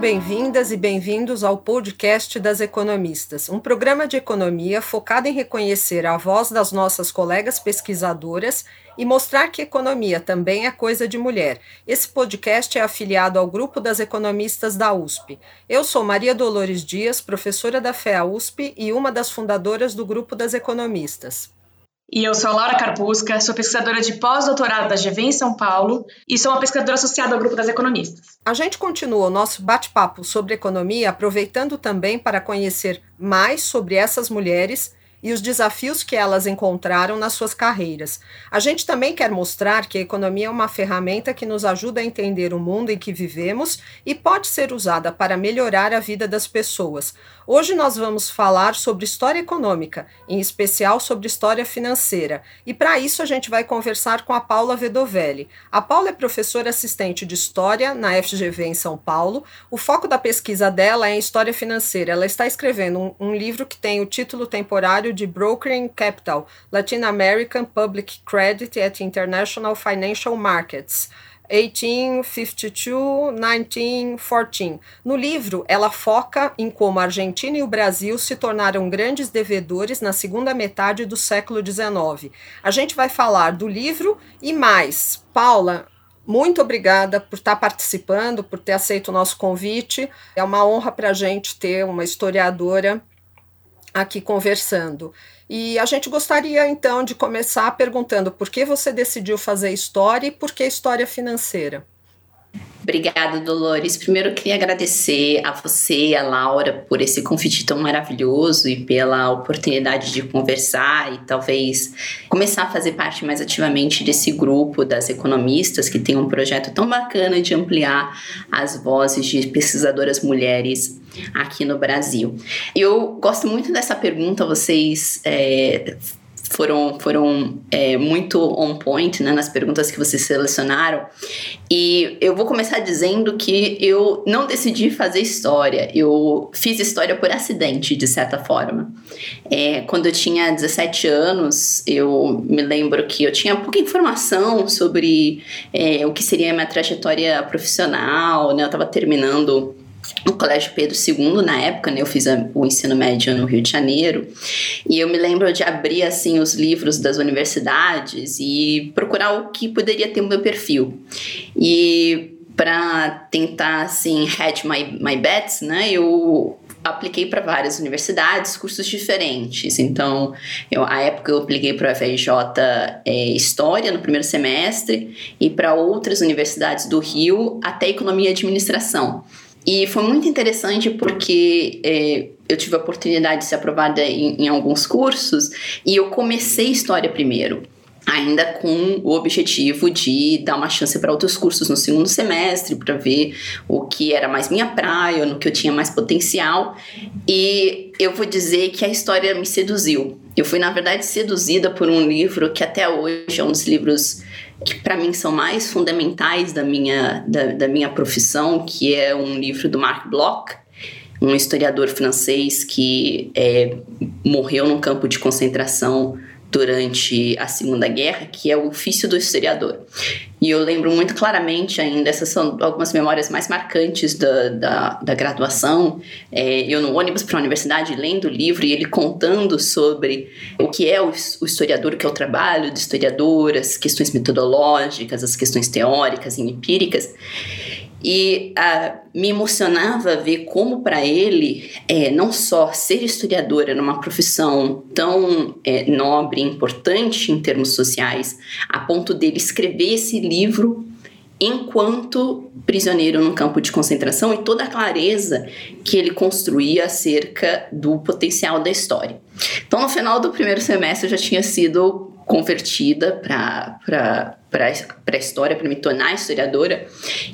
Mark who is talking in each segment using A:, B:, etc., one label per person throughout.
A: Bem-vindas e bem-vindos ao podcast das economistas, um programa de economia focado em reconhecer a voz das nossas colegas pesquisadoras e mostrar que economia também é coisa de mulher. Esse podcast é afiliado ao grupo das economistas da USP. Eu sou Maria Dolores Dias, professora da FEA USP e uma das fundadoras do grupo das economistas.
B: E eu sou a Laura Carpusca, sou pesquisadora de pós-doutorado da GV em São Paulo e sou uma pesquisadora associada ao grupo das economistas.
A: A gente continua o nosso bate-papo sobre economia, aproveitando também para conhecer mais sobre essas mulheres e os desafios que elas encontraram nas suas carreiras. A gente também quer mostrar que a economia é uma ferramenta que nos ajuda a entender o mundo em que vivemos e pode ser usada para melhorar a vida das pessoas. Hoje nós vamos falar sobre história econômica, em especial sobre história financeira, e para isso a gente vai conversar com a Paula Vedovelli. A Paula é professora assistente de História na FGV em São Paulo. O foco da pesquisa dela é em História Financeira. Ela está escrevendo um, um livro que tem o título temporário de Brokering Capital, Latin American Public Credit at International Financial Markets. 1852-1914. No livro, ela foca em como a Argentina e o Brasil se tornaram grandes devedores na segunda metade do século XIX. A gente vai falar do livro e mais. Paula, muito obrigada por estar participando, por ter aceito o nosso convite. É uma honra para a gente ter uma historiadora aqui conversando. E a gente gostaria então de começar perguntando por que você decidiu fazer história e por que história financeira.
C: Obrigada, Dolores. Primeiro, eu queria agradecer a você e a Laura por esse convite tão maravilhoso e pela oportunidade de conversar e talvez começar a fazer parte mais ativamente desse grupo das economistas que tem um projeto tão bacana de ampliar as vozes de pesquisadoras mulheres aqui no Brasil. Eu gosto muito dessa pergunta, vocês é, foram, foram é, muito on point né, nas perguntas que vocês selecionaram. E eu vou começar dizendo que eu não decidi fazer história, eu fiz história por acidente, de certa forma. É, quando eu tinha 17 anos, eu me lembro que eu tinha pouca informação sobre é, o que seria a minha trajetória profissional, né? Eu estava terminando no Colégio Pedro II, na época, né, eu fiz a, o ensino médio no Rio de Janeiro, e eu me lembro de abrir, assim, os livros das universidades e procurar o que poderia ter o meu perfil. E para tentar, assim, hedge my, my bets, né, eu apliquei para várias universidades, cursos diferentes. Então, eu, à época eu apliquei para a FRJ é, História no primeiro semestre e para outras universidades do Rio até Economia e Administração. E foi muito interessante porque é, eu tive a oportunidade de ser aprovada em, em alguns cursos e eu comecei história primeiro ainda com o objetivo de dar uma chance para outros cursos no segundo semestre, para ver o que era mais minha praia, no que eu tinha mais potencial. E eu vou dizer que a história me seduziu. Eu fui, na verdade, seduzida por um livro que até hoje é um dos livros que para mim são mais fundamentais da minha, da, da minha profissão, que é um livro do Marc Bloch, um historiador francês que é, morreu num campo de concentração durante a Segunda Guerra, que é o ofício do historiador. E eu lembro muito claramente ainda, essas são algumas memórias mais marcantes da, da, da graduação. É, eu no ônibus para a universidade lendo o livro e ele contando sobre o que é o, o historiador, o que é o trabalho do historiador, as questões metodológicas, as questões teóricas e empíricas. E uh, me emocionava ver como, para ele, é, não só ser historiador era uma profissão tão é, nobre importante em termos sociais, a ponto dele escrever esse livro enquanto prisioneiro num campo de concentração e toda a clareza que ele construía acerca do potencial da história. Então, no final do primeiro semestre, eu já tinha sido convertida para a história, para me tornar historiadora.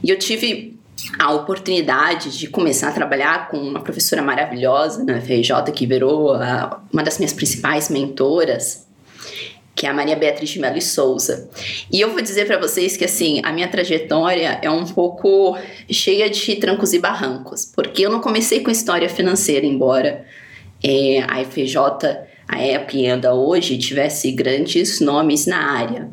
C: E eu tive a oportunidade de começar a trabalhar com uma professora maravilhosa na FRJ, que virou a, uma das minhas principais mentoras, que é a Maria Beatriz de Melo Souza. E eu vou dizer para vocês que assim, a minha trajetória é um pouco cheia de trancos e barrancos, porque eu não comecei com história financeira, embora é, a FJ a época e ainda hoje tivesse grandes nomes na área.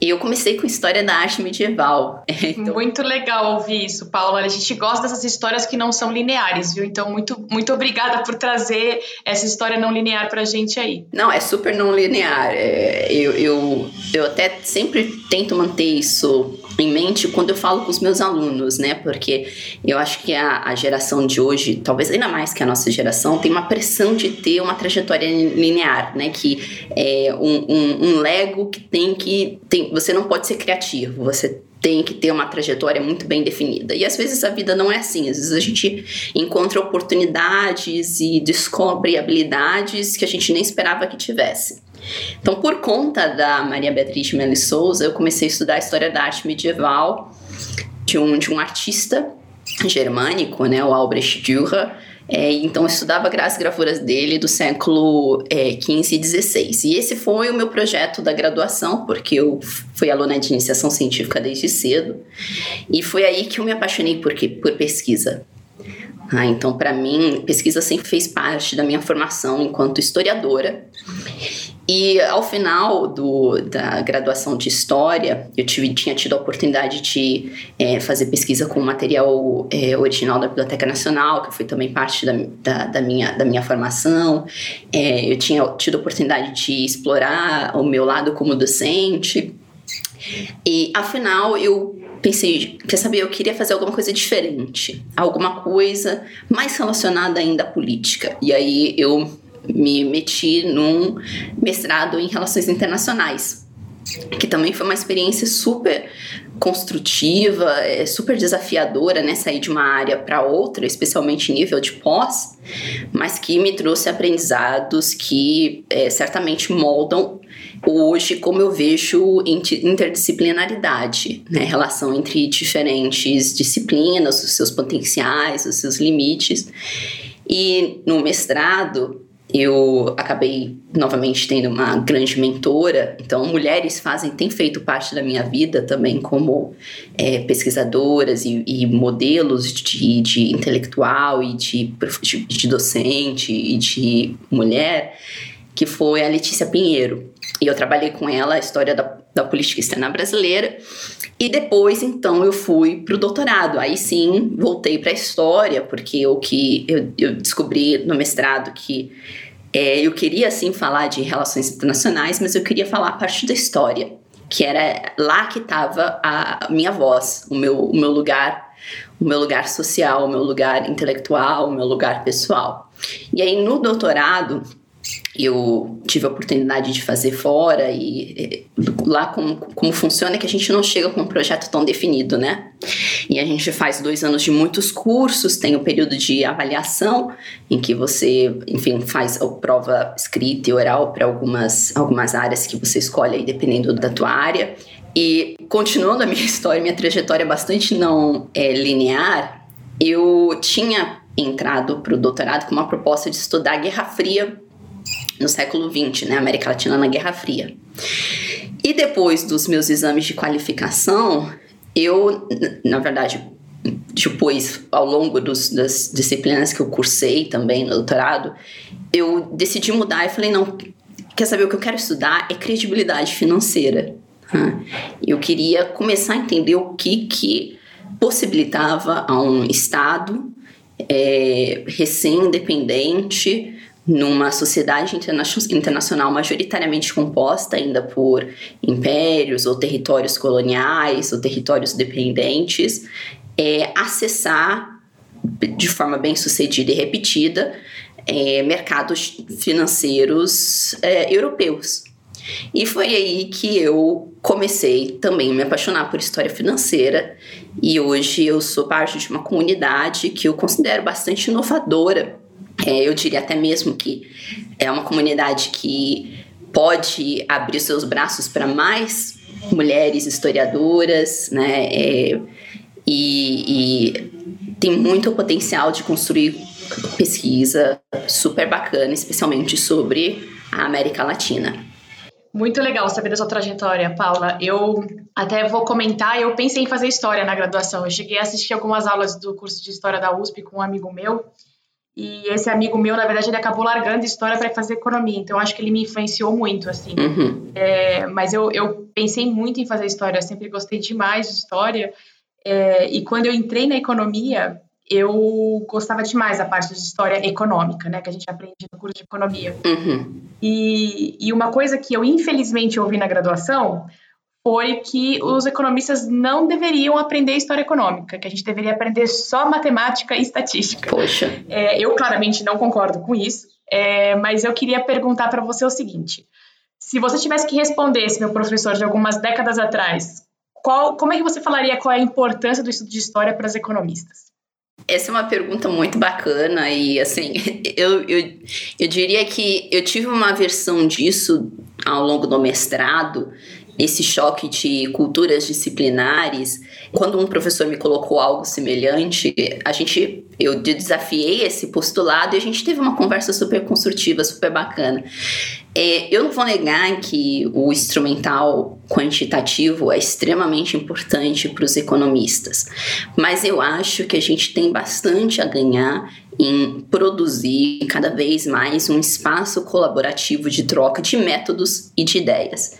C: Eu comecei com história da arte medieval.
B: Então... Muito legal ouvir isso, Paula. A gente gosta dessas histórias que não são lineares, viu? Então, muito, muito obrigada por trazer essa história não linear pra gente aí.
C: Não, é super não linear. É, eu, eu, eu até sempre tento manter isso em mente quando eu falo com os meus alunos, né? Porque eu acho que a, a geração de hoje, talvez ainda mais que a nossa geração, tem uma pressão de ter uma trajetória linear, né? Que é um, um, um Lego que tem que. Tem, você não pode ser criativo, você tem que ter uma trajetória muito bem definida. E às vezes a vida não é assim, às vezes a gente encontra oportunidades e descobre habilidades que a gente nem esperava que tivesse. Então, por conta da Maria Beatriz Meli Souza, eu comecei a estudar a história da arte medieval de um, de um artista germânico, né, o Albrecht Dürer. É, então, eu estudava as gravuras dele do século é, 15 e 16. E esse foi o meu projeto da graduação, porque eu fui aluna de iniciação científica desde cedo. E foi aí que eu me apaixonei por, por pesquisa. Ah, então, para mim, pesquisa sempre fez parte da minha formação enquanto historiadora. E ao final do, da graduação de História, eu tive, tinha tido a oportunidade de é, fazer pesquisa com material é, original da Biblioteca Nacional, que foi também parte da, da, da minha, da minha formação. É, eu tinha tido a oportunidade de explorar o meu lado como docente. E afinal, eu pensei, quer saber, eu queria fazer alguma coisa diferente, alguma coisa mais relacionada ainda à política. E aí eu me meti num mestrado em relações internacionais, que também foi uma experiência super construtiva, é, super desafiadora, né, sair de uma área para outra, especialmente nível de pós, mas que me trouxe aprendizados que é, certamente moldam hoje como eu vejo interdisciplinaridade, né, relação entre diferentes disciplinas, os seus potenciais, os seus limites. E no mestrado, eu acabei novamente tendo uma grande mentora. Então, mulheres fazem, têm feito parte da minha vida também como é, pesquisadoras e, e modelos de, de, intelectual e de, de, de docente e de mulher, que foi a Letícia Pinheiro. E eu trabalhei com ela a história da, da política externa brasileira. E depois, então, eu fui para o doutorado. Aí sim, voltei para a história, porque o que eu, eu descobri no mestrado que é, eu queria, sim, falar de relações internacionais, mas eu queria falar a parte da história, que era lá que estava a minha voz, o meu, o meu lugar, o meu lugar social, o meu lugar intelectual, o meu lugar pessoal. E aí, no doutorado, eu tive a oportunidade de fazer fora e, lá como, como funciona é que a gente não chega com um projeto tão definido, né? E a gente faz dois anos de muitos cursos, tem o período de avaliação, em que você, enfim, faz a prova escrita e oral para algumas, algumas áreas que você escolhe aí, dependendo da tua área. E continuando a minha história, minha trajetória bastante não é, linear, eu tinha entrado para o doutorado com uma proposta de estudar a Guerra Fria no século XX, né, América Latina na Guerra Fria. E depois dos meus exames de qualificação, eu, na verdade, depois, ao longo dos, das disciplinas que eu cursei também no doutorado, eu decidi mudar e falei, não, quer saber o que eu quero estudar é credibilidade financeira. Eu queria começar a entender o que que possibilitava a um Estado é, recém-independente numa sociedade interna internacional majoritariamente composta ainda por impérios ou territórios coloniais ou territórios dependentes, é, acessar de forma bem sucedida e repetida é, mercados financeiros é, europeus. E foi aí que eu comecei também a me apaixonar por história financeira e hoje eu sou parte de uma comunidade que eu considero bastante inovadora é, eu diria até mesmo que é uma comunidade que pode abrir seus braços para mais mulheres historiadoras, né? É, e, e tem muito potencial de construir pesquisa super bacana, especialmente sobre a América Latina.
B: Muito legal saber da sua trajetória, Paula. Eu até vou comentar, eu pensei em fazer história na graduação. Eu cheguei a assistir algumas aulas do curso de história da USP com um amigo meu E esse amigo meu, na verdade, ele acabou largando história para fazer economia. Então, acho que ele me influenciou muito, assim. Uhum. É, mas eu, eu pensei muito em fazer história. Eu sempre gostei demais de história. É, e quando eu entrei na economia, eu gostava demais da parte de história econômica, né? Que a gente aprende no curso de economia. Uhum. E, e uma coisa que eu, infelizmente, ouvi na graduação foi que os economistas não deveriam aprender história econômica, que a gente deveria aprender só matemática e estatística.
C: Poxa.
B: É, eu claramente não concordo com isso, é, mas eu queria perguntar para você o seguinte: se você tivesse que responder esse meu professor de algumas décadas atrás, qual, como é que você falaria qual é a importância do estudo de história para os economistas?
C: Essa é uma pergunta muito bacana e assim, eu, eu, eu diria que eu tive uma versão disso ao longo do mestrado, esse choque de culturas disciplinares. Quando um professor me colocou algo semelhante, a gente eu desafiei esse postulado e a gente teve uma conversa super construtiva, super bacana. É, eu não vou negar que o instrumental quantitativo é extremamente importante para os economistas, mas eu acho que a gente tem bastante a ganhar em produzir cada vez mais um espaço colaborativo de troca de métodos e de ideias.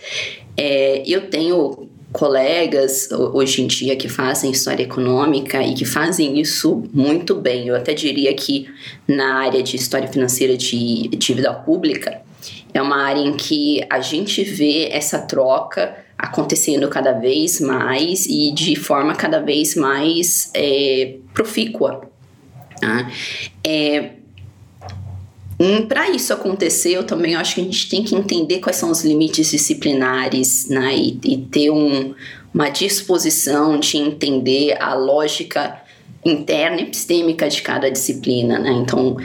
C: É, eu tenho colegas hoje em dia que fazem história econômica e que fazem isso muito bem. Eu até diria que na área de história financeira de dívida pública é uma área em que a gente vê essa troca acontecendo cada vez mais e de forma cada vez mais é, profícua. Tá? É, Hum, Para isso acontecer, eu também acho que a gente tem que entender quais são os limites disciplinares né, e, e ter um, uma disposição de entender a lógica interna epistêmica de cada disciplina. Né? Então,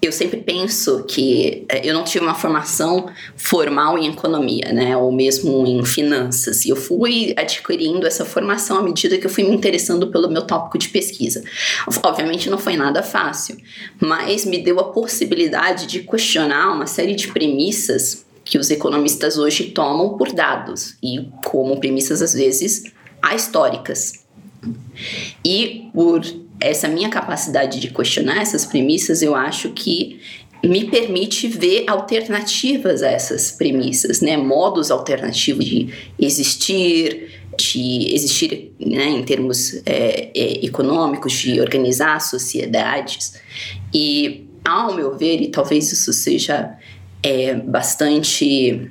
C: eu sempre penso que é, eu não tive uma formação formal em economia, né, ou mesmo em finanças. E eu fui adquirindo essa formação à medida que eu fui me interessando pelo meu tópico de pesquisa. Obviamente não foi nada fácil, mas me deu a possibilidade de questionar uma série de premissas que os economistas hoje tomam por dados e como premissas às vezes ahistóricas. E por essa minha capacidade de questionar essas premissas, eu acho que me permite ver alternativas a essas premissas, né? Modos alternativos de existir, de existir né, em termos é, é, econômicos, de organizar sociedades. E, ao meu ver, e talvez isso seja é, bastante,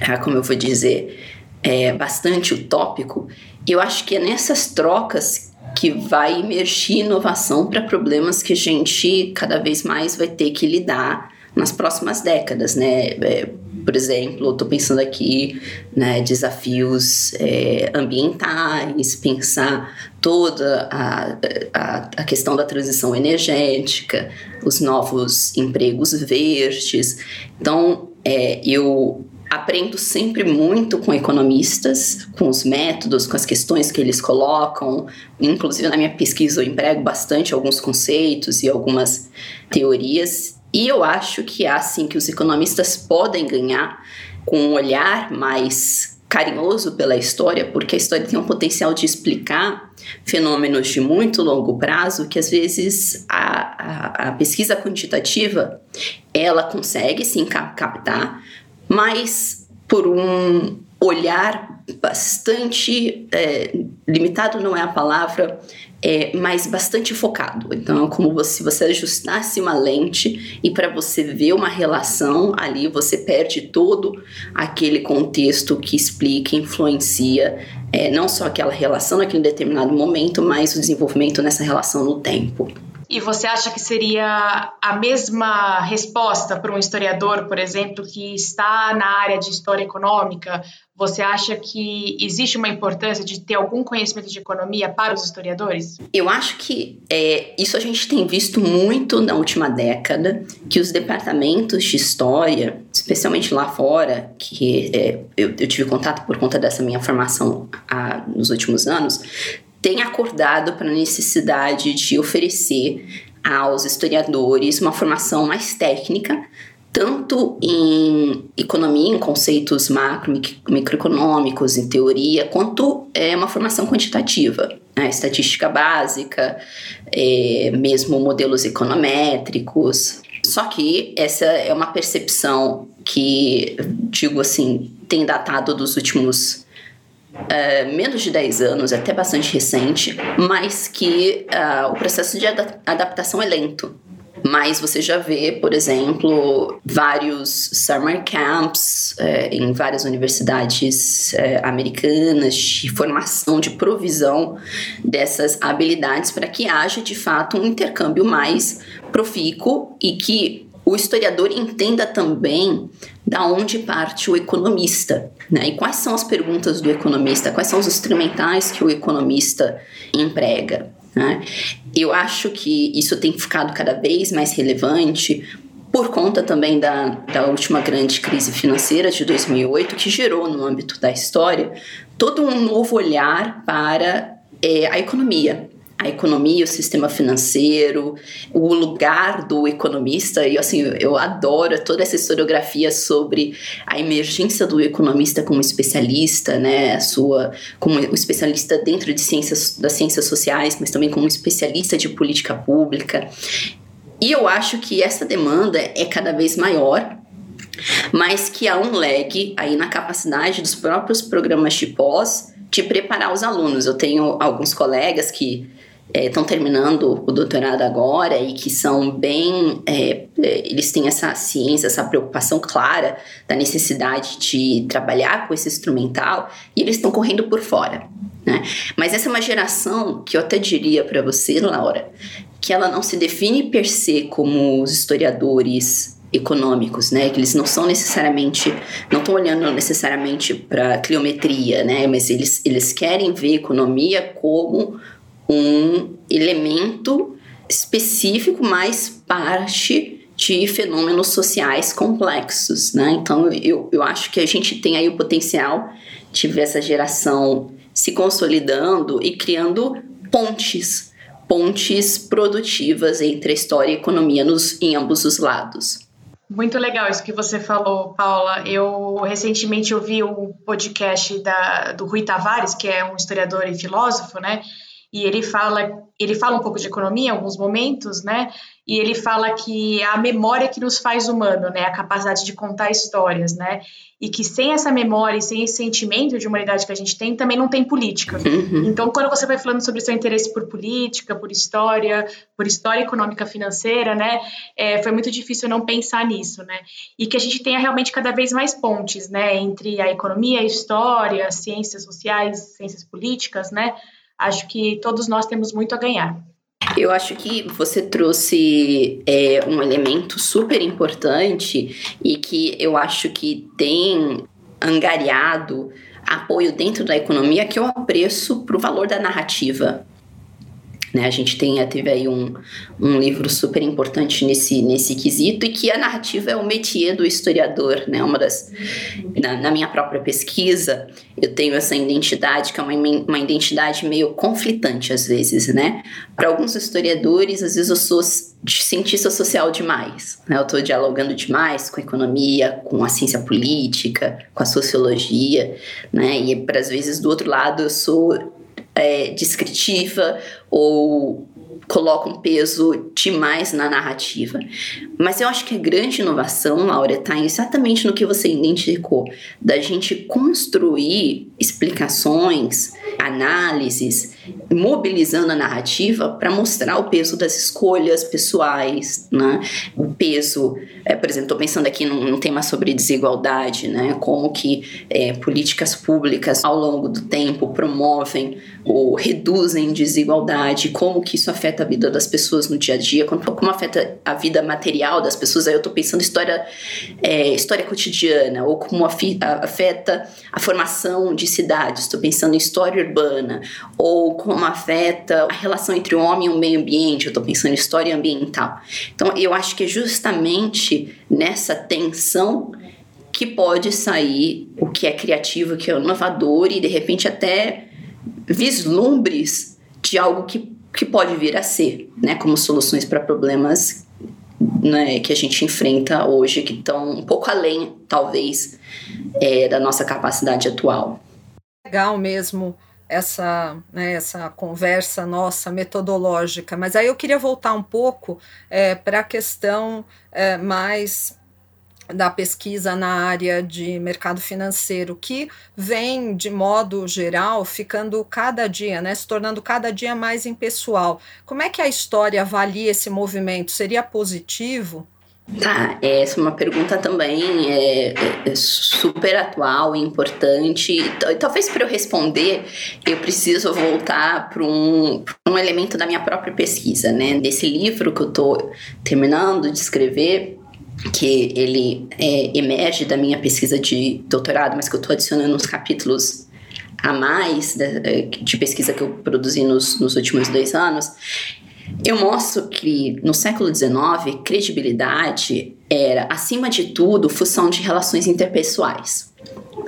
C: ah, como eu vou dizer, é, bastante utópico, eu acho que é nessas trocas que vai emergir inovação para problemas que a gente cada vez mais vai ter que lidar nas próximas décadas, né? É, por exemplo, estou pensando aqui né, desafios é, ambientais, pensar toda a, a, a, questão da transição energética, os novos empregos verdes. Então, é, eu aprendo sempre muito com economistas, com os métodos, com as questões que eles colocam. Inclusive, na minha pesquisa, eu emprego bastante alguns conceitos e algumas teorias. E eu acho que é assim que os economistas podem ganhar com um olhar mais carinhoso pela história, porque a história tem um potencial de explicar fenômenos de muito longo prazo que às vezes a, a, a pesquisa quantitativa ela consegue sim captar, mas por um olhar bastante é, limitado não é a palavra, é, mas bastante focado. Então, é como se você ajustasse uma lente e para você ver uma relação ali, você perde todo aquele contexto que explica, influencia é, não só aquela relação naquele determinado momento, mas o desenvolvimento nessa relação no tempo.
B: E você acha que seria a mesma resposta para um historiador, por exemplo, que está na área de história econômica? Você acha que existe uma importância de ter algum conhecimento de economia para os historiadores?
C: Eu acho que é, isso a gente tem visto muito na última década, que os departamentos de história, especialmente lá fora, que é, eu, eu, tive contato por conta dessa minha formação a, nos últimos anos, tem acordado para a necessidade de oferecer aos historiadores uma formação mais técnica, tanto em economia, em conceitos macro, microeconômicos, em teoria, quanto é uma formação quantitativa. a estatística básica, é, mesmo modelos econométricos. Só que essa é uma percepção que, digo assim, tem datado dos últimos é, menos de 10 anos, até bastante recente, mas que uh, o processo de adaptação é lento. Mas você já vê, por exemplo, vários summer camps é, em várias universidades é, americanas de formação, de provisão dessas habilidades para que haja de fato um intercâmbio mais profícuo e que o historiador entenda também da onde parte o economista, né? E quais são as perguntas do economista, quais são os instrumentais que o economista emprega. Né? Eu acho que isso tem ficado cada vez mais relevante por conta também da, da última grande crise financeira de 2008, que gerou, no âmbito da história, todo um novo olhar para é, a economia a economia, o sistema financeiro, o lugar do economista. E assim, eu adoro toda essa historiografia sobre a emergência do economista como especialista, né? A sua como especialista dentro de ciências das ciências sociais, mas também como especialista de política pública. E eu acho que essa demanda é cada vez maior mas que há um lag aí na capacidade dos próprios programas de pós de preparar os alunos. Eu tenho alguns colegas que estão é, terminando o doutorado agora e que são bem. É, é, eles têm essa ciência, essa preocupação clara da necessidade de trabalhar com esse instrumental e eles estão correndo por fora. Né? Mas essa é uma geração que eu até diria para você, Laura, que ela não se define per se como os historiadores econômicos, né? Que eles não são necessariamente, não estão olhando necessariamente para cliometria, né? Mas eles, eles querem ver economia como um elemento específico, mais parte de fenômenos sociais complexos, né? Então, eu, eu acho que a gente tem aí o potencial de ver essa geração se consolidando e criando pontes, pontes produtivas entre a história e a economia nos, em ambos os lados.
B: Muito legal isso que você falou, Paula. Eu recentemente ouvi o podcast da, do Rui Tavares, que é um historiador e filósofo, né? E ele fala, ele fala um pouco de economia em alguns momentos, né? E ele fala que é a memória que nos faz humano, né? A capacidade de contar histórias, né? E que sem essa memória e sem esse sentimento de humanidade que a gente tem, também não tem política. Uhum. Então, quando você vai falando sobre seu interesse por política, por história, por história econômica financeira, né? É, foi muito difícil não pensar nisso, né? E que a gente tenha realmente cada vez mais pontes, né? Entre a economia, a história, ciências sociais, ciências políticas, né? Acho que todos nós temos muito a ganhar.
C: Eu acho que você trouxe é, um elemento super importante e que eu acho que tem angariado apoio dentro da economia, que é o apreço para o valor da narrativa. Né? A gente tem, teve aí um, um livro super importante nesse, nesse quesito e que a narrativa é o métier do historiador, né? Uma das... Na, na minha própria pesquisa, eu tenho essa identidade que é uma, uma identidade meio conflitante às vezes, né? Para alguns historiadores, às vezes eu sou cientista social demais, né? Eu estou dialogando demais com a economia, com a ciência política, com a sociologia, né? E às vezes do outro lado eu sou é, descritiva ou coloca um peso demais na narrativa. Mas eu acho que a grande inovação, Laura, está exatamente no que você identificou, da gente construir explicações, análises, mobilizando a narrativa para mostrar o peso das escolhas pessoais, né? O peso, é, por exemplo, estou pensando aqui num, num, tema sobre desigualdade, né? Como que é, políticas públicas ao longo do tempo promovem ou reduzem desigualdade, como que isso afeta a vida das pessoas no dia a dia, como afeta a vida material das pessoas. Aí eu estou pensando história, é, história cotidiana ou como afeta a formação de cidades. Estou pensando em história urbana ou como afeta a relação entre o homem e o meio ambiente. Eu estou pensando em história ambiental. Então eu acho que é justamente nessa tensão que pode sair o que é criativo, o que é inovador e de repente até vislumbres de algo que, que pode vir a ser, né, como soluções para problemas né, que a gente enfrenta hoje, que estão um pouco além, talvez, é, da nossa capacidade atual.
A: Legal mesmo essa, né, essa conversa nossa metodológica, mas aí eu queria voltar um pouco é, para a questão é, mais da pesquisa na área de mercado financeiro, que vem, de modo geral, ficando cada dia, né, se tornando cada dia mais impessoal. Como é que a história avalia esse movimento? Seria positivo?
C: Tá, essa é uma pergunta também é, é super atual e importante. Talvez para eu responder, eu preciso voltar para um, um elemento da minha própria pesquisa, né? Desse livro que eu estou terminando de escrever, que ele é, emerge da minha pesquisa de doutorado, mas que eu estou adicionando uns capítulos a mais de, de, pesquisa que eu produzi nos, nos últimos dois anos, eu mostro que no século XIX, credibilidade era, acima de tudo, função de relações interpessoais.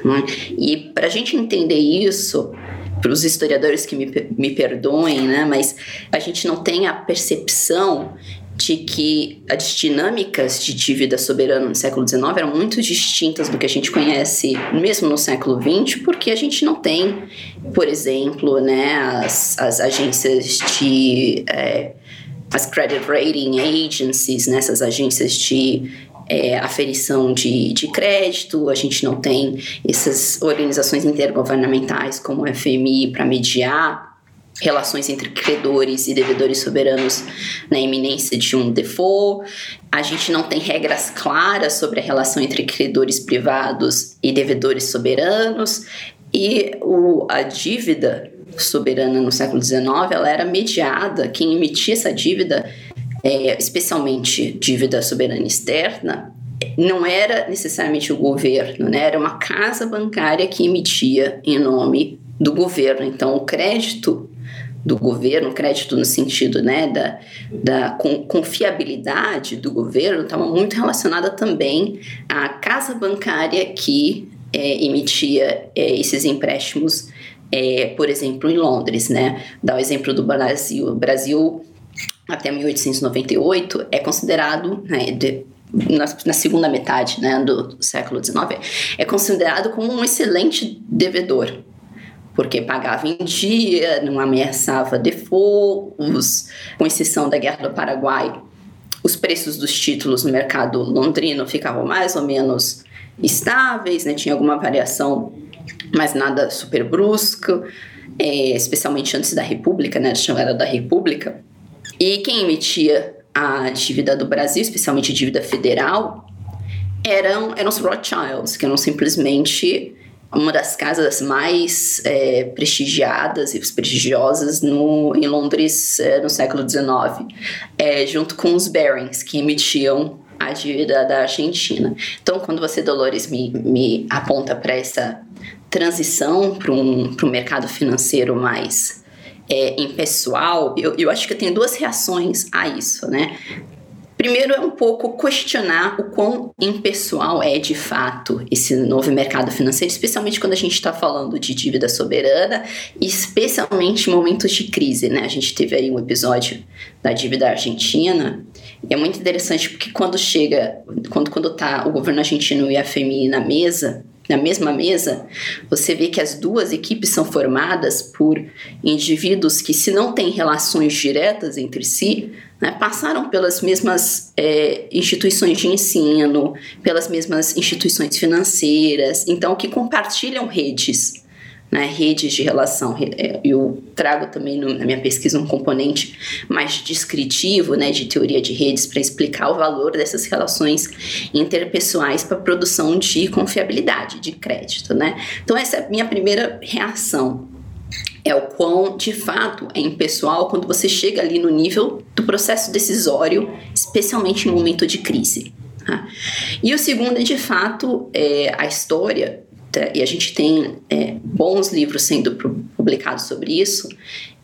C: Né? E para a gente entender isso, para os historiadores que me, me perdoem, né, mas a gente não tem a percepção de que as dinâmicas de dívida soberana no século XIX eram muito distintas do que a gente conhece mesmo no século XX, porque a gente não tem, por exemplo, né, as, as agências de. É, as credit rating agencies, né, agências de é, aferição de, de crédito, a gente não tem essas organizações intergovernamentais como o FMI para mediar relações entre credores e devedores soberanos na iminência de um default. A gente não tem regras claras sobre a relação entre credores privados e devedores soberanos. E o, a dívida soberana no século XIX ela era mediada, quem emitia essa dívida, é, especialmente dívida soberana externa, não era necessariamente o governo, né? era uma casa bancária que emitia em nome do governo. Então, o crédito do governo, crédito no sentido né, da, da confiabilidade do governo, estava muito relacionada também à casa bancária que é, emitia é, esses empréstimos, é, por exemplo, em Londres. Né? Dá o exemplo do Brasil. O Brasil, até 1898, é considerado, né, de, na, na, segunda metade né, do século XIX, é considerado como um excelente devedor porque pagava em dia, não ameaçava default, os, com exceção da Guerra do Paraguai, os preços dos títulos no mercado londrino ficavam mais ou menos estáveis, né? tinha alguma variação, mas nada super brusco, é, especialmente antes da República, né? era da República. E quem emitia a dívida do Brasil, especialmente dívida federal, eram, eram os Rothschilds, que eram simplesmente uma das casas mais é, prestigiadas e prestigiosas no, em Londres é, no século XIX, é, junto com os Barings, que emitiam a dívida da Argentina. Então, quando você, Dolores, me, me aponta para essa transição para um, um mercado financeiro mais é, impessoal, eu, eu acho que eu tenho duas reações a isso, né? Primeiro é um pouco questionar o quão impessoal é de fato esse novo mercado financeiro, especialmente quando a gente está falando de dívida soberana, especialmente em momentos de crise, né? A gente teve aí um episódio da dívida argentina, e é muito interessante porque quando chega, quando, quando tá o governo argentino e a FMI na mesa, na mesma mesa, você vê que as duas equipes são formadas por indivíduos que, se não têm relações diretas entre si, né, passaram pelas mesmas é, instituições de ensino, pelas mesmas instituições financeiras, então que compartilham redes né, redes de relação. É, eu trago também na minha pesquisa um componente mais descritivo, né, de teoria de redes, para explicar o valor dessas relações interpessoais para a produção de confiabilidade, de crédito. Né? Então, essa é a minha primeira reação. É o quão, de fato, é impessoal quando você chega ali no nível do processo decisório, especialmente em momento de crise. Tá? E o segundo é, de fato, é a história e a gente tem é, bons livros sendo publicados sobre isso, está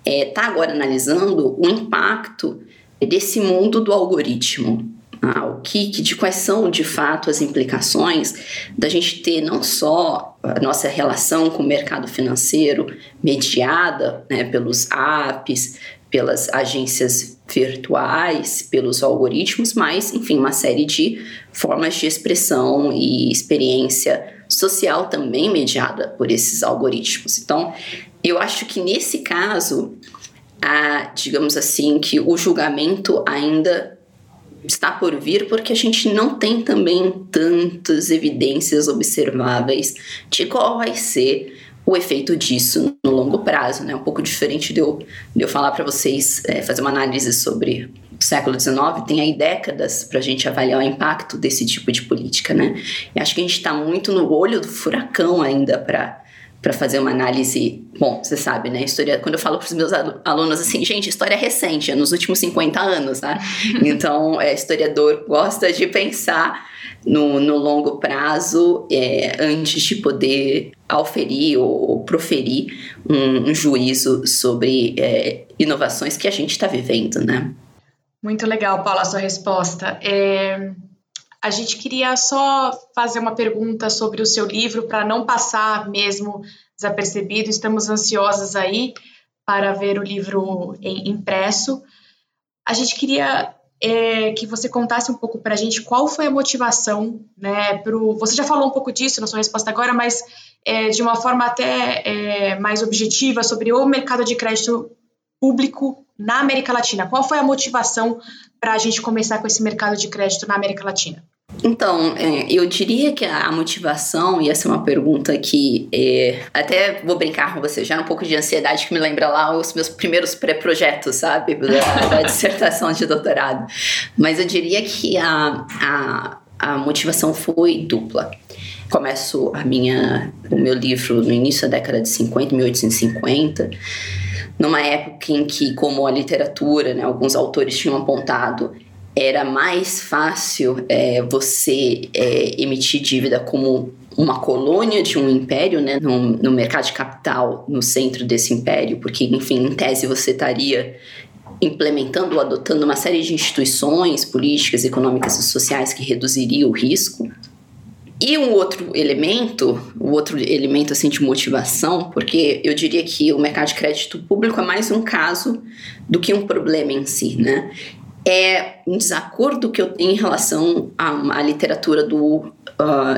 C: é, tá agora analisando o impacto desse mundo do algoritmo. Ah, o que, de quais são de fato as implicações da gente ter não só a nossa relação com o mercado financeiro mediada né, pelos apps, pelas agências virtuais, pelos algoritmos, mas, enfim, uma série de formas de expressão e experiência social também mediada por esses algoritmos. Então, eu acho que nesse caso, a, digamos assim, que o julgamento ainda está por vir porque a gente não tem também tantas evidências observáveis de qual vai ser o efeito disso no longo prazo, né? Um pouco diferente de eu, de eu falar para vocês, é, fazer uma análise sobre o século XIX, tem aí décadas para a gente avaliar o impacto desse tipo de política, né? E acho que a gente está muito no olho do furacão ainda para para fazer uma análise. Bom, você sabe, né? História, quando eu falo para os meus alunos assim, gente, história é recente, é nos últimos 50 anos, né? Então, é, historiador gosta de pensar no, no longo prazo é, antes de poder auferir ou proferir um, juízo sobre é, inovações que a gente está vivendo, né?
B: Muito legal, Paula, a sua resposta. É, a gente queria só fazer uma pergunta sobre o seu livro para não passar mesmo desapercebido. Estamos ansiosas aí para ver o livro impresso. A gente queria é, que você contasse um pouco para a gente qual foi a motivação, né? Pro, você já falou um pouco disso na sua resposta agora, mas é, de uma forma até é, mais objetiva sobre o mercado de crédito público na América Latina. Qual foi a motivação para a gente começar com esse mercado de crédito na América Latina?
C: Então, é, eu diria que a motivação, e essa é uma pergunta que é, até vou brincar com você, já é um pouco de ansiedade que me lembra lá os meus primeiros pré-projetos, sabe? Da, da, dissertação de doutorado. Mas eu diria que a, a, a motivação foi dupla. Começo a minha, o meu livro no início da década de 50, 1850, numa época em que, como a literatura, né, alguns autores tinham apontado, era mais fácil é, você é, emitir dívida como uma colônia de um império, né, no, no, mercado de capital, no centro desse império, porque, enfim, em tese você estaria implementando ou adotando uma série de instituições políticas, econômicas e sociais que reduziria o risco. E um outro elemento, o um outro elemento assim de motivação, porque eu diria que o mercado de crédito público é mais um caso do que um problema em si, né? é um desacordo que eu tenho em relação à, à literatura do uh,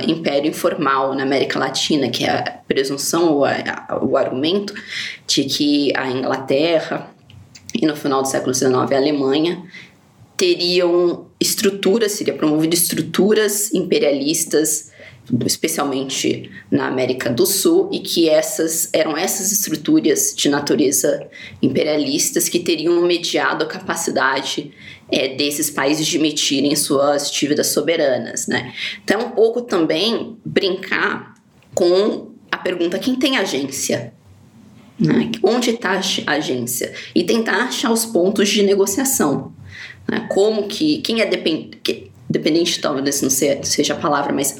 C: Império Informal na América Latina, que é a presunção ou a, o argumento de que a Inglaterra e no final do século XIX a Alemanha teriam estruturas, seria promovido estruturas imperialistas especialmente na América do Sul, e que essas eram essas estruturas de natureza imperialistas que teriam mediado a capacidade é, desses países de emitirem suas dívidas soberanas, né? Então, um pouco também brincar com a pergunta quem tem agência, né? Onde está a agência? E tentar achar os pontos de negociação. Né? Como que. Quem é dependente. Dependente, talvez não seja a palavra, mas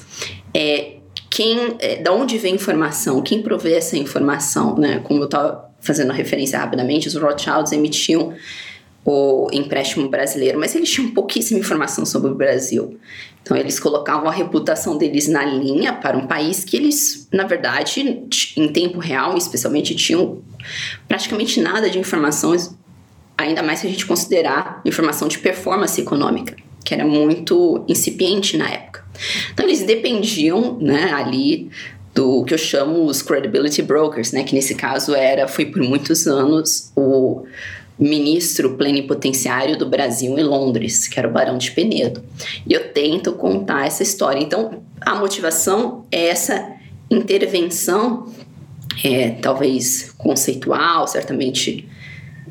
C: é, quem, é, da onde vem a informação, quem provê essa informação, né? Como eu estava fazendo a referência rapidamente, os Rothschilds emitiam o empréstimo brasileiro, mas eles tinham pouquíssima informação sobre o Brasil. Então eles colocavam a reputação deles na linha para um país que eles, na verdade, em tempo real, especialmente, tinham praticamente nada de informações, ainda mais se a gente considerar informação de performance econômica, que era muito incipiente na época. Então eles dependiam, né, ali do que eu chamo os credibility brokers, né, que nesse caso era foi por muitos anos o ministro plenipotenciário do Brasil em Londres, que era o Barão de Penedo. E eu tento contar essa história. Então, a motivação é essa intervenção, é, talvez conceitual, certamente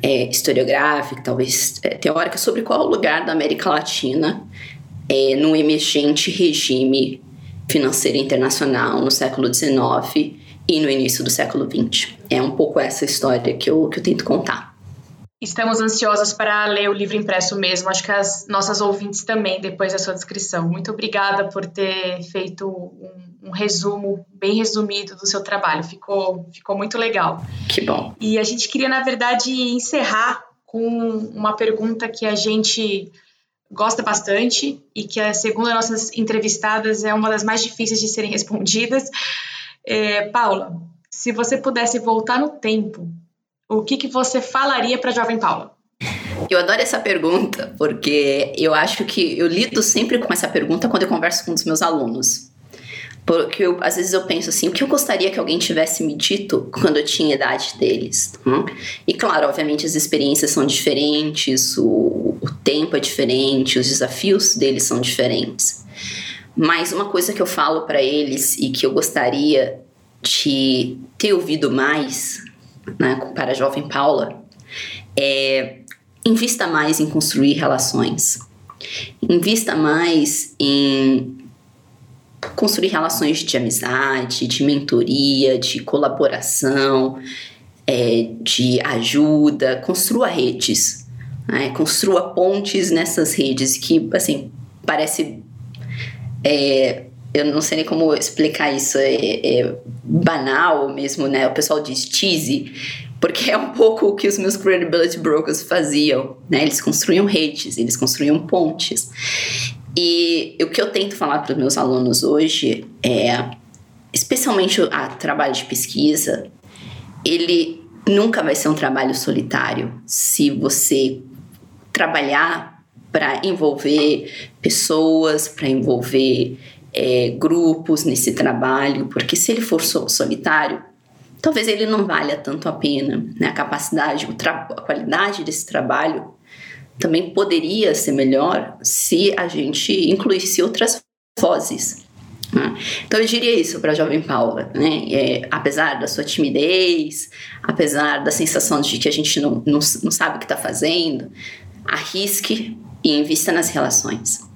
C: é, historiográfica, talvez é, teórica, sobre qual é lugar da América Latina é, no emergente regime financeiro internacional no século XIX e no início do século XX. É um pouco essa história que eu, que eu tento contar.
B: Estamos ansiosas para ler o livro impresso mesmo. Acho que as nossas ouvintes também, depois da sua descrição. Muito obrigada por ter feito um, um, resumo bem resumido do seu trabalho. Ficou, ficou muito legal.
C: Que bom.
B: E a gente queria, na verdade, encerrar com uma pergunta que a gente gosta bastante e que, segundo as nossas entrevistadas, é uma das mais difíceis de serem respondidas. É, Paula, se você pudesse voltar no tempo, o que, que você falaria para a jovem Paula?
C: Eu adoro essa pergunta, porque eu acho que eu lido sempre com essa pergunta quando eu converso com os meus alunos. Porque eu, às vezes eu penso assim, o que eu gostaria que alguém tivesse me dito quando eu tinha idade deles? Hum? E claro, obviamente as experiências são diferentes, o, o tempo é diferente, os desafios deles são diferentes. Mas uma coisa que eu falo para eles e que eu gostaria de ter ouvido mais né, para a jovem Paula é invista mais em construir relações. Invista mais em construir relações de amizade, de mentoria, de colaboração, é, de ajuda. Construa redes, né? construa pontes nessas redes que, assim, parece. É, eu não sei nem como explicar isso, é, é, banal mesmo, né? O pessoal diz cheesy, porque é um pouco o que os meus credibility brokers faziam, né? Eles construíam redes, eles construíam pontes. E o que eu tento falar para os meus alunos hoje é, especialmente o trabalho de pesquisa, ele nunca vai ser um trabalho solitário se você trabalhar para envolver pessoas, para envolver é, grupos nesse trabalho, porque se ele for solitário, talvez ele não valha tanto a pena. Né? A capacidade, a qualidade desse trabalho também poderia ser melhor se a gente incluísse outras vozes. Né? Então eu diria isso para a jovem Paula, né? É, apesar da sua timidez, apesar da sensação de que a gente não, não, não sabe o que está fazendo, arrisque e invista nas relações.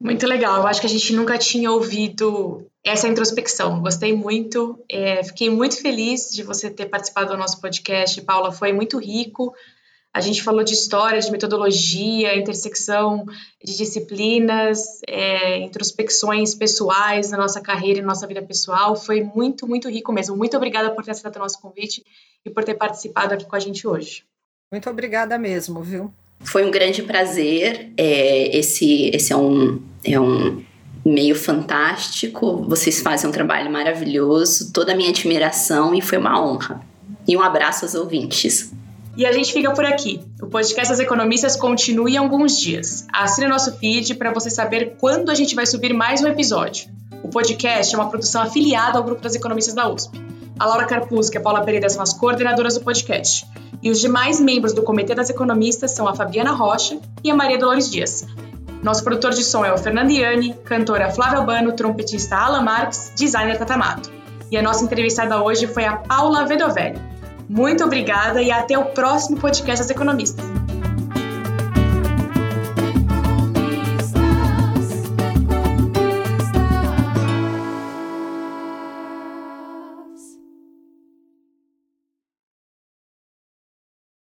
B: Muito legal. Eu acho que a gente nunca tinha ouvido essa introspecção. Gostei muito. É, fiquei muito feliz de você ter participado do nosso podcast, Paula. Foi muito rico. A gente falou de história, de metodologia, intersecção de disciplinas, é, introspecções pessoais na nossa carreira e na nossa vida pessoal. Foi muito, muito rico mesmo. Muito obrigada por ter aceitado o nosso convite e por ter participado aqui com a gente hoje.
A: Muito obrigada mesmo, viu?
C: Foi um grande prazer. É, esse, esse é um, é um meio fantástico. Vocês fazem um trabalho maravilhoso. Toda a minha admiração e foi uma honra. E um abraço aos ouvintes.
B: E a gente fica por aqui. O podcast das economistas continua em alguns dias. Assine nosso feed para você saber quando a gente vai subir mais um episódio. O podcast é uma produção afiliada ao grupo das economistas da USP. A Laura Carpuz e a Paula Pereira são as coordenadoras do podcast. E os demais membros do Comitê das Economistas são a Fabiana Rocha e a Maria Dolores Dias. Nosso produtor de som é o Fernando Iani, cantora Flávia Albano, trompetista Alan Marques, designer Tatamato. E a nossa entrevistada hoje foi a Paula Vedovelli. Muito obrigada e até o próximo podcast das Economistas.